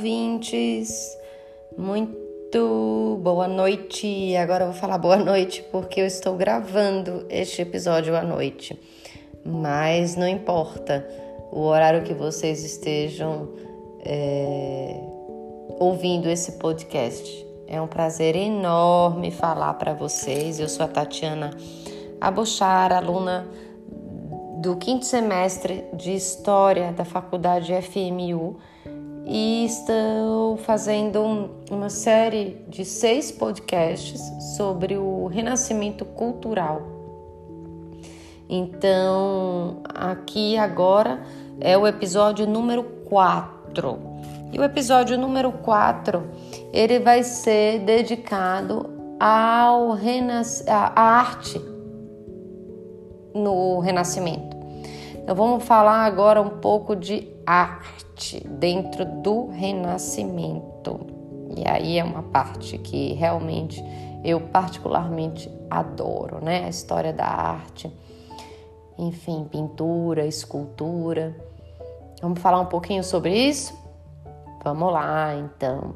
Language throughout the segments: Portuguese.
Ouvintes! Muito boa noite! Agora eu vou falar boa noite porque eu estou gravando este episódio à noite. Mas não importa o horário que vocês estejam é, ouvindo esse podcast. É um prazer enorme falar para vocês. Eu sou a Tatiana Abochar, aluna do quinto semestre de História da Faculdade FMU e estou fazendo uma série de seis podcasts sobre o renascimento cultural. Então, aqui agora é o episódio número 4. E o episódio número 4, ele vai ser dedicado ao renas à arte no Renascimento. Então vamos falar agora um pouco de arte dentro do Renascimento. E aí é uma parte que realmente eu particularmente adoro, né? A história da arte, enfim, pintura, escultura. Vamos falar um pouquinho sobre isso? Vamos lá, então.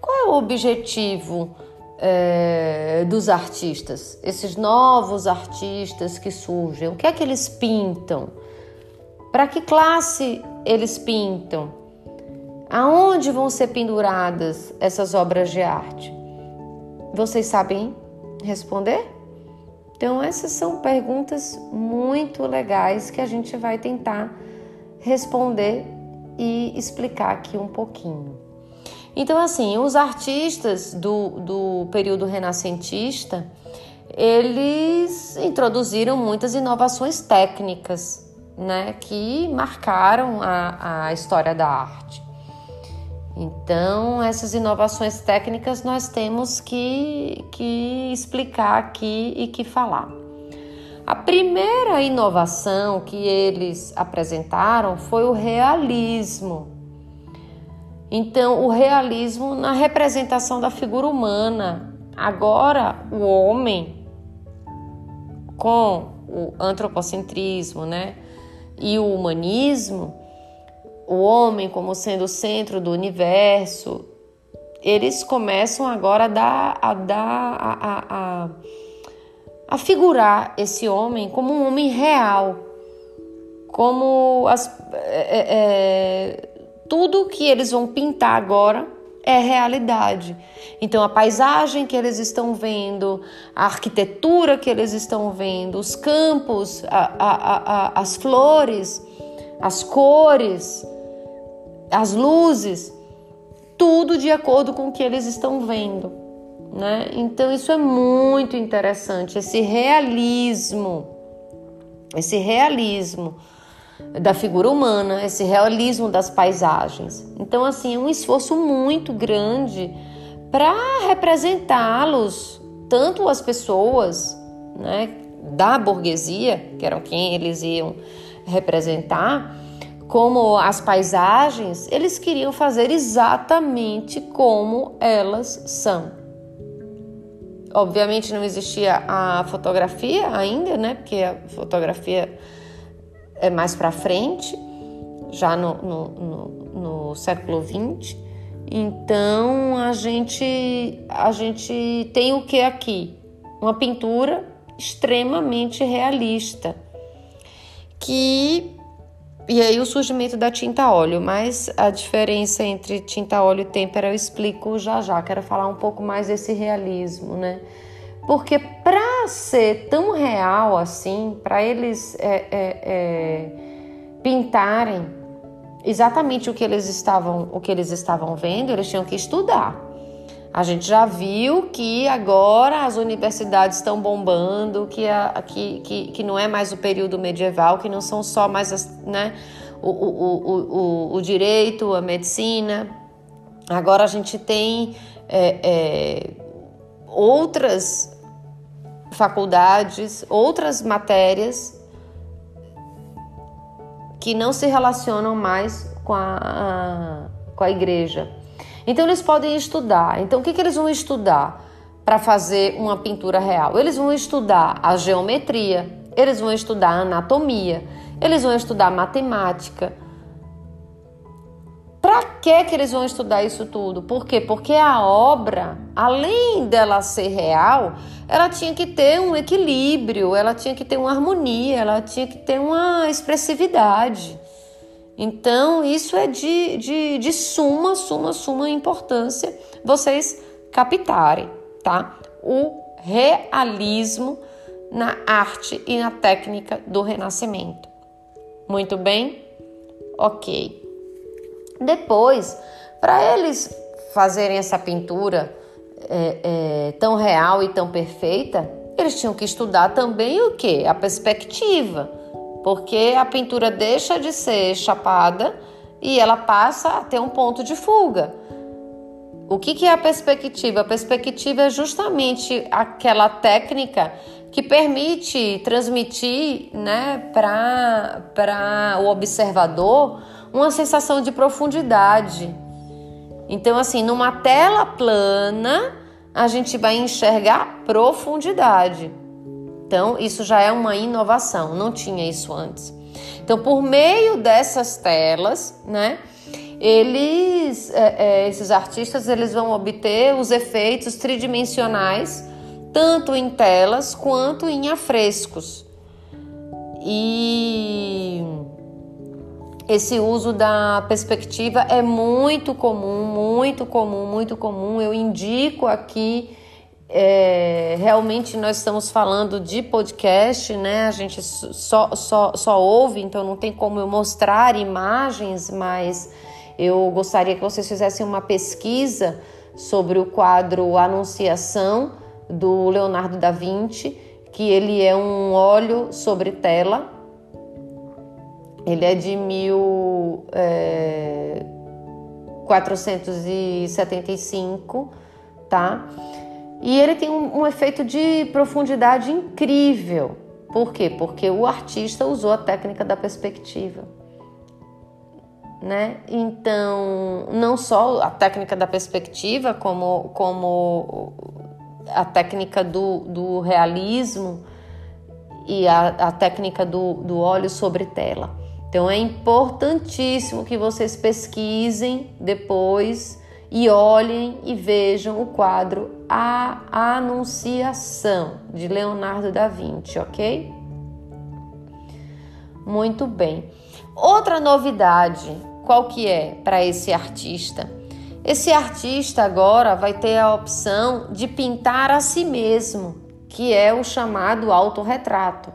Qual é o objetivo é, dos artistas, esses novos artistas que surgem, o que é que eles pintam? Para que classe eles pintam? Aonde vão ser penduradas essas obras de arte? Vocês sabem responder? Então, essas são perguntas muito legais que a gente vai tentar responder e explicar aqui um pouquinho. Então, assim, os artistas do, do período renascentista, eles introduziram muitas inovações técnicas, né, que marcaram a, a história da arte. Então, essas inovações técnicas nós temos que, que explicar aqui e que falar. A primeira inovação que eles apresentaram foi o realismo. Então, o realismo na representação da figura humana. Agora, o homem, com o antropocentrismo, né, e o humanismo, o homem como sendo o centro do universo, eles começam agora a dar, a, dar, a, a, a, figurar esse homem como um homem real, como as, é, é, tudo que eles vão pintar agora é realidade. Então, a paisagem que eles estão vendo, a arquitetura que eles estão vendo, os campos, a, a, a, as flores, as cores, as luzes, tudo de acordo com o que eles estão vendo. Né? Então, isso é muito interessante, esse realismo, esse realismo da figura humana, esse realismo das paisagens. Então, assim, é um esforço muito grande para representá-los, tanto as pessoas né, da burguesia, que eram quem eles iam representar, como as paisagens, eles queriam fazer exatamente como elas são. Obviamente não existia a fotografia ainda, né? Porque a fotografia é mais para frente, já no, no, no, no século XX. Então a gente a gente tem o que aqui? Uma pintura extremamente realista. Que e aí o surgimento da tinta óleo, mas a diferença entre tinta óleo e têmpera eu explico já já. Quero falar um pouco mais desse realismo, né? Porque para ser tão real assim, para eles é, é, é, pintarem exatamente o que eles estavam, o que eles estavam vendo, eles tinham que estudar. A gente já viu que agora as universidades estão bombando, que, a, que, que, que não é mais o período medieval, que não são só mais as, né, o, o, o, o, direito, a medicina. Agora a gente tem é, é, outras faculdades, outras matérias que não se relacionam mais com a, a com a igreja. Então eles podem estudar. Então o que, que eles vão estudar para fazer uma pintura real? Eles vão estudar a geometria, eles vão estudar a anatomia, eles vão estudar matemática. Que que eles vão estudar isso tudo? Por quê? Porque a obra, além dela ser real, ela tinha que ter um equilíbrio, ela tinha que ter uma harmonia, ela tinha que ter uma expressividade. Então, isso é de, de, de suma, suma, suma importância vocês captarem, tá? O realismo na arte e na técnica do Renascimento. Muito bem? Ok. Depois, para eles fazerem essa pintura é, é, tão real e tão perfeita, eles tinham que estudar também o que? A perspectiva, porque a pintura deixa de ser chapada e ela passa a ter um ponto de fuga. O que, que é a perspectiva? A perspectiva é justamente aquela técnica que permite transmitir né, para o observador uma sensação de profundidade. Então, assim, numa tela plana, a gente vai enxergar profundidade. Então, isso já é uma inovação, não tinha isso antes. Então, por meio dessas telas, né, eles, é, é, esses artistas, eles vão obter os efeitos tridimensionais tanto em telas quanto em afrescos. E esse uso da perspectiva é muito comum, muito comum, muito comum. Eu indico aqui. É, realmente nós estamos falando de podcast, né? A gente só, só, só ouve, então não tem como eu mostrar imagens, mas eu gostaria que vocês fizessem uma pesquisa sobre o quadro Anunciação do Leonardo da Vinci, que ele é um óleo sobre tela. Ele é de 1475, é, tá? E ele tem um, um efeito de profundidade incrível. Por quê? Porque o artista usou a técnica da perspectiva. Né? Então, não só a técnica da perspectiva, como, como a técnica do, do realismo e a, a técnica do, do óleo sobre tela. Então é importantíssimo que vocês pesquisem depois e olhem e vejam o quadro A Anunciação de Leonardo da Vinci, ok? Muito bem. Outra novidade, qual que é para esse artista? Esse artista agora vai ter a opção de pintar a si mesmo, que é o chamado autorretrato.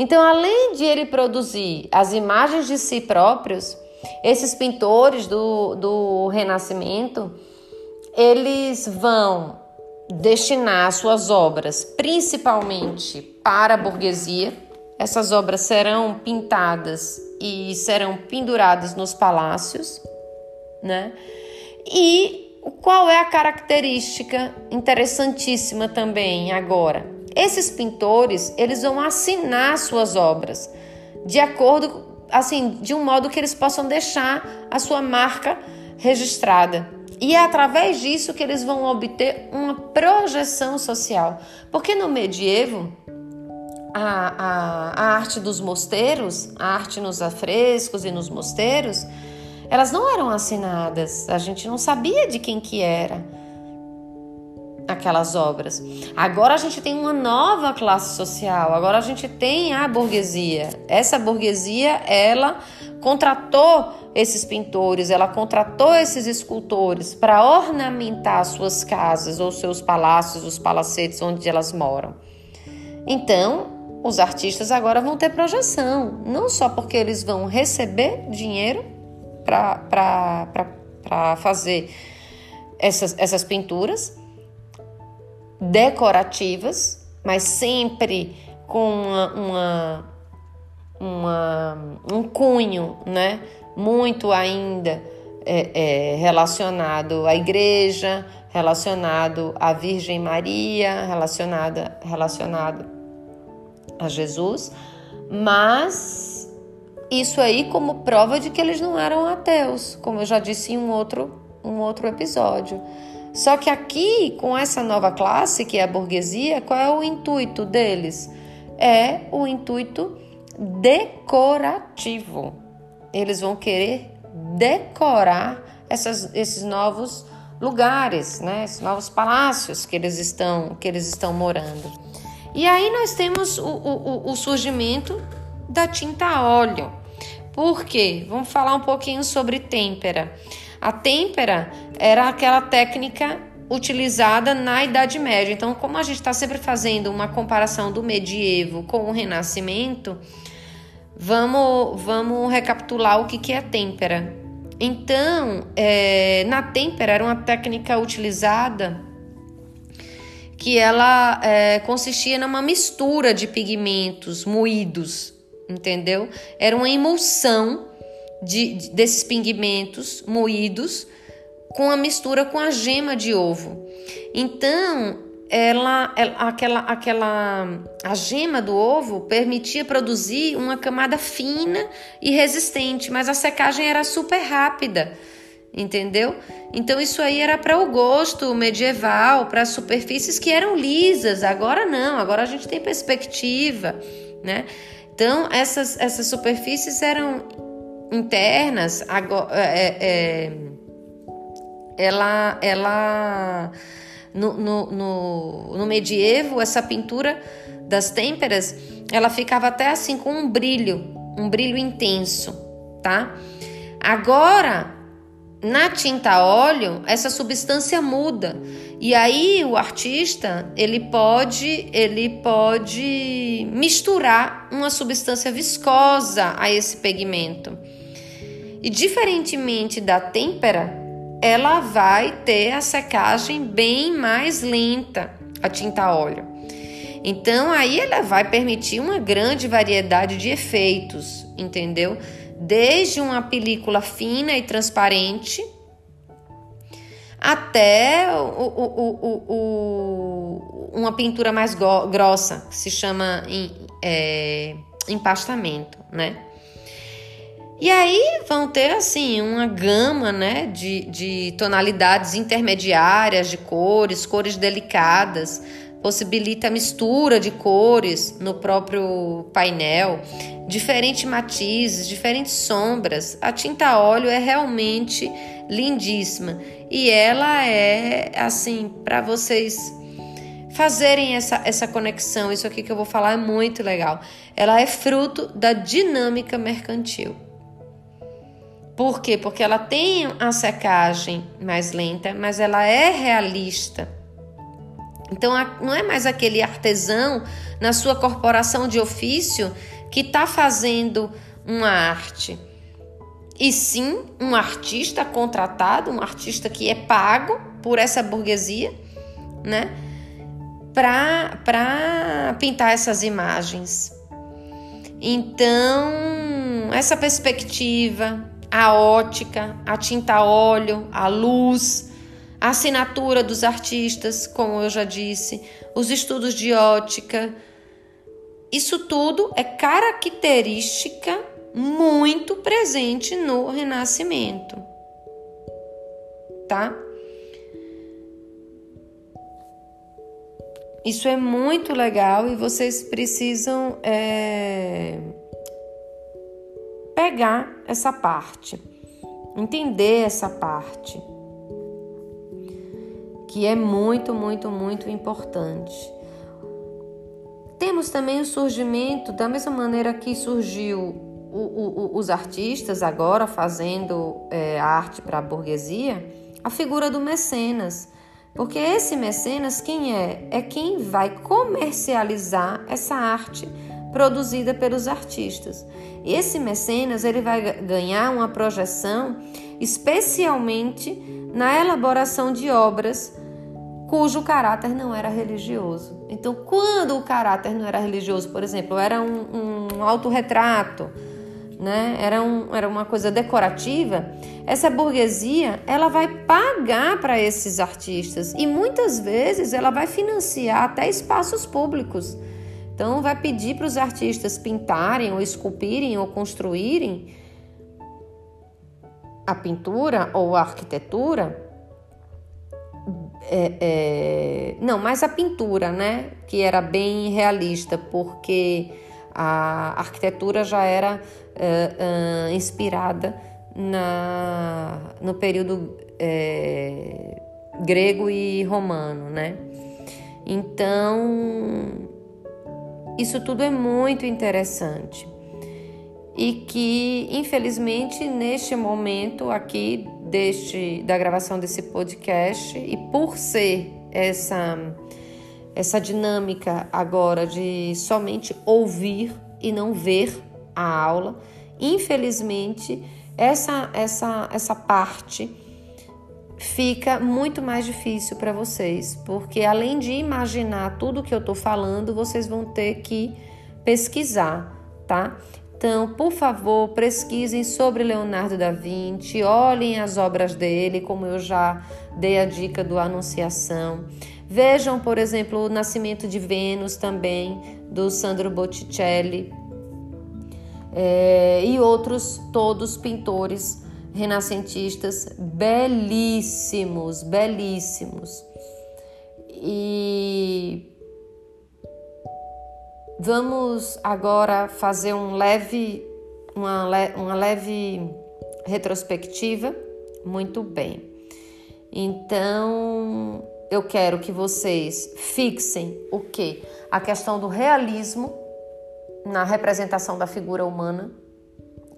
Então, além de ele produzir as imagens de si próprios, esses pintores do, do Renascimento, eles vão destinar suas obras principalmente para a burguesia. Essas obras serão pintadas e serão penduradas nos palácios, né? E qual é a característica interessantíssima também agora? Esses pintores, eles vão assinar suas obras de acordo assim, de um modo que eles possam deixar a sua marca registrada. E é através disso que eles vão obter uma projeção social. Porque no medievo, a, a, a arte dos mosteiros, a arte nos afrescos e nos mosteiros, elas não eram assinadas, a gente não sabia de quem que era aquelas obras. Agora a gente tem uma nova classe social, agora a gente tem a burguesia. Essa burguesia, ela contratou esses pintores, ela contratou esses escultores para ornamentar suas casas ou seus palácios, os palacetes onde elas moram. Então, os artistas agora vão ter projeção, não só porque eles vão receber dinheiro para fazer essas, essas pinturas decorativas, mas sempre com uma, uma, uma um cunho né, muito ainda é, é, relacionado à igreja, relacionado à Virgem Maria, relacionada, relacionado a Jesus, mas isso aí como prova de que eles não eram ateus, como eu já disse em um outro, um outro episódio. Só que aqui, com essa nova classe, que é a burguesia, qual é o intuito deles? É o intuito decorativo. Eles vão querer decorar essas, esses novos lugares, né? Esses novos palácios que eles estão que eles estão morando. E aí nós temos o, o, o surgimento da tinta a óleo. Por quê? Vamos falar um pouquinho sobre têmpera. A têmpera era aquela técnica utilizada na Idade Média. Então, como a gente está sempre fazendo uma comparação do medievo com o Renascimento, vamos, vamos recapitular o que, que é têmpera. Então, é, na têmpera era uma técnica utilizada que ela é, consistia numa mistura de pigmentos moídos, entendeu? Era uma emulsão de, de, desses pigmentos moídos com a mistura com a gema de ovo. Então, ela, ela, aquela, aquela, a gema do ovo permitia produzir uma camada fina e resistente, mas a secagem era super rápida, entendeu? Então isso aí era para o gosto medieval, para superfícies que eram lisas. Agora não, agora a gente tem perspectiva, né? Então essas, essas superfícies eram internas, agora, é, é, ela, ela no, no, no, no medievo, essa pintura das têmperas, ela ficava até assim com um brilho, um brilho intenso, tá? Agora, na tinta óleo, essa substância muda. E aí o artista, ele pode, ele pode misturar uma substância viscosa a esse pigmento. E diferentemente da têmpera, ela vai ter a secagem bem mais lenta, a tinta óleo. Então aí ela vai permitir uma grande variedade de efeitos, entendeu? Desde uma película fina e transparente até o, o, o, uma pintura mais grossa, que se chama é, empastamento, né? E aí vão ter assim uma gama né, de, de tonalidades intermediárias de cores, cores delicadas, possibilita a mistura de cores no próprio painel, diferentes matizes, diferentes sombras. A tinta óleo é realmente lindíssima e ela é assim para vocês fazerem essa, essa conexão. Isso aqui que eu vou falar é muito legal. Ela é fruto da dinâmica mercantil. Por quê? Porque ela tem a secagem mais lenta, mas ela é realista. Então não é mais aquele artesão na sua corporação de ofício que está fazendo uma arte. E sim um artista contratado, um artista que é pago por essa burguesia, né? Para pintar essas imagens. Então, essa perspectiva, a ótica, a tinta óleo, a luz, a assinatura dos artistas, como eu já disse, os estudos de ótica. Isso tudo é característica muito presente no Renascimento, tá? Isso é muito legal e vocês precisam é, pegar essa parte, entender essa parte, que é muito, muito, muito importante. Temos também o surgimento, da mesma maneira que surgiu o, o, os artistas agora fazendo é, arte para a burguesia, a figura do mecenas. Porque esse mecenas, quem é? É quem vai comercializar essa arte produzida pelos artistas. Esse mecenas ele vai ganhar uma projeção especialmente na elaboração de obras cujo caráter não era religioso. Então, quando o caráter não era religioso, por exemplo, era um, um autorretrato, né? era, um, era uma coisa decorativa, essa burguesia ela vai pagar para esses artistas e muitas vezes ela vai financiar até espaços públicos então, vai pedir para os artistas pintarem, ou esculpirem, ou construírem a pintura ou a arquitetura. É, é, não, mas a pintura, né? Que era bem realista, porque a arquitetura já era é, é inspirada na, no período é, grego e romano, né? Então, isso tudo é muito interessante. E que, infelizmente, neste momento aqui deste, da gravação desse podcast, e por ser essa, essa dinâmica agora de somente ouvir e não ver a aula, infelizmente, essa, essa, essa parte fica muito mais difícil para vocês, porque além de imaginar tudo que eu estou falando, vocês vão ter que pesquisar, tá? Então, por favor, pesquisem sobre Leonardo da Vinci, olhem as obras dele, como eu já dei a dica do Anunciação. Vejam, por exemplo, o Nascimento de Vênus também, do Sandro Botticelli, é, e outros todos pintores renascentistas belíssimos, belíssimos. E vamos agora fazer um leve, uma, uma leve retrospectiva. Muito bem. Então, eu quero que vocês fixem o que? A questão do realismo na representação da figura humana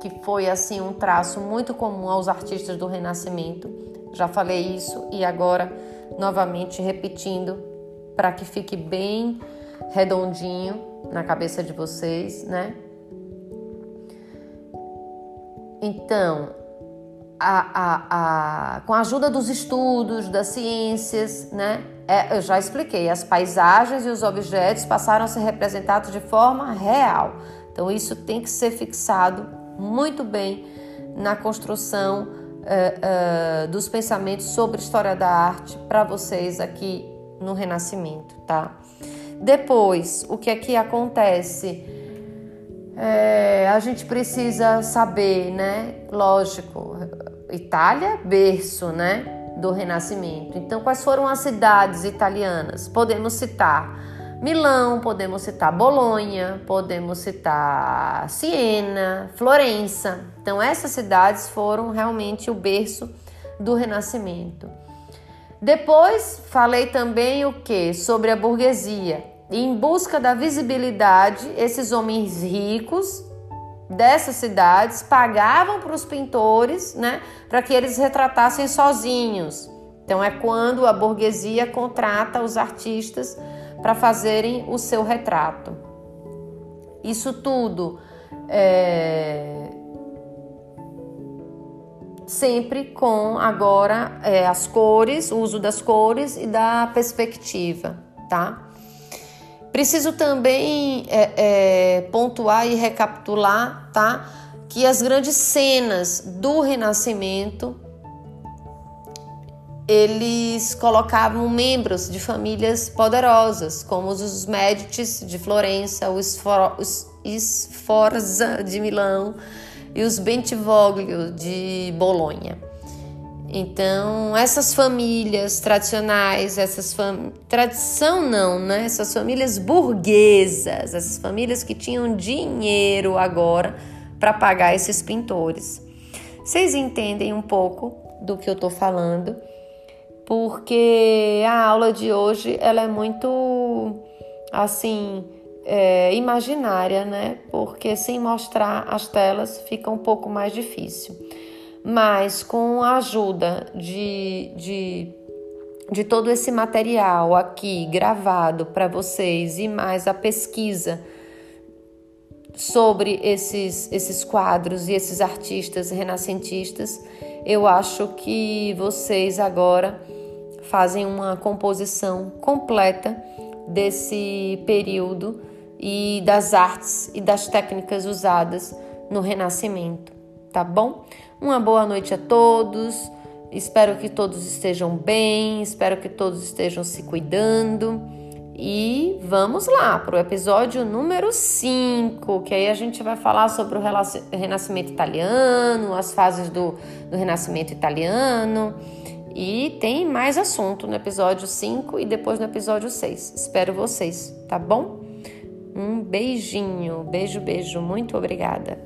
que foi assim um traço muito comum aos artistas do Renascimento. Já falei isso e agora novamente repetindo para que fique bem redondinho na cabeça de vocês, né? Então, a, a, a, com a ajuda dos estudos, das ciências, né? É, eu já expliquei, as paisagens e os objetos passaram a ser representados de forma real. Então, isso tem que ser fixado muito bem na construção uh, uh, dos pensamentos sobre história da arte para vocês aqui no Renascimento, tá? Depois, o que é que acontece? É, a gente precisa saber, né? Lógico, Itália, berço, né? Do Renascimento. Então, quais foram as cidades italianas? Podemos citar Milão, podemos citar Bolonha, podemos citar Siena, Florença. Então, essas cidades foram realmente o berço do Renascimento. Depois, falei também o que? Sobre a burguesia. em busca da visibilidade, esses homens ricos dessas cidades pagavam para os pintores, né, para que eles retratassem sozinhos. Então é quando a burguesia contrata os artistas para fazerem o seu retrato. Isso tudo é, sempre com agora é, as cores, o uso das cores e da perspectiva, tá? Preciso também é, é, pontuar e recapitular, tá? Que as grandes cenas do Renascimento eles colocavam membros de famílias poderosas, como os Médicis de Florença, os, Sforza de Milão e os Bentivoglio de Bolonha. Então, essas famílias tradicionais, essas fam... tradição não, né? Essas famílias burguesas, essas famílias que tinham dinheiro agora para pagar esses pintores. Vocês entendem um pouco do que eu estou falando? Porque a aula de hoje ela é muito assim é, imaginária, né? Porque sem mostrar as telas fica um pouco mais difícil. Mas com a ajuda de, de, de todo esse material aqui gravado para vocês e mais a pesquisa sobre esses, esses quadros e esses artistas renascentistas, eu acho que vocês agora fazem uma composição completa desse período e das artes e das técnicas usadas no Renascimento, tá bom? Uma boa noite a todos. Espero que todos estejam bem, espero que todos estejam se cuidando. E vamos lá para o episódio número 5, que aí a gente vai falar sobre o Renascimento Italiano, as fases do, do Renascimento Italiano e tem mais assunto no episódio 5 e depois no episódio 6. Espero vocês, tá bom? Um beijinho, beijo, beijo, muito obrigada.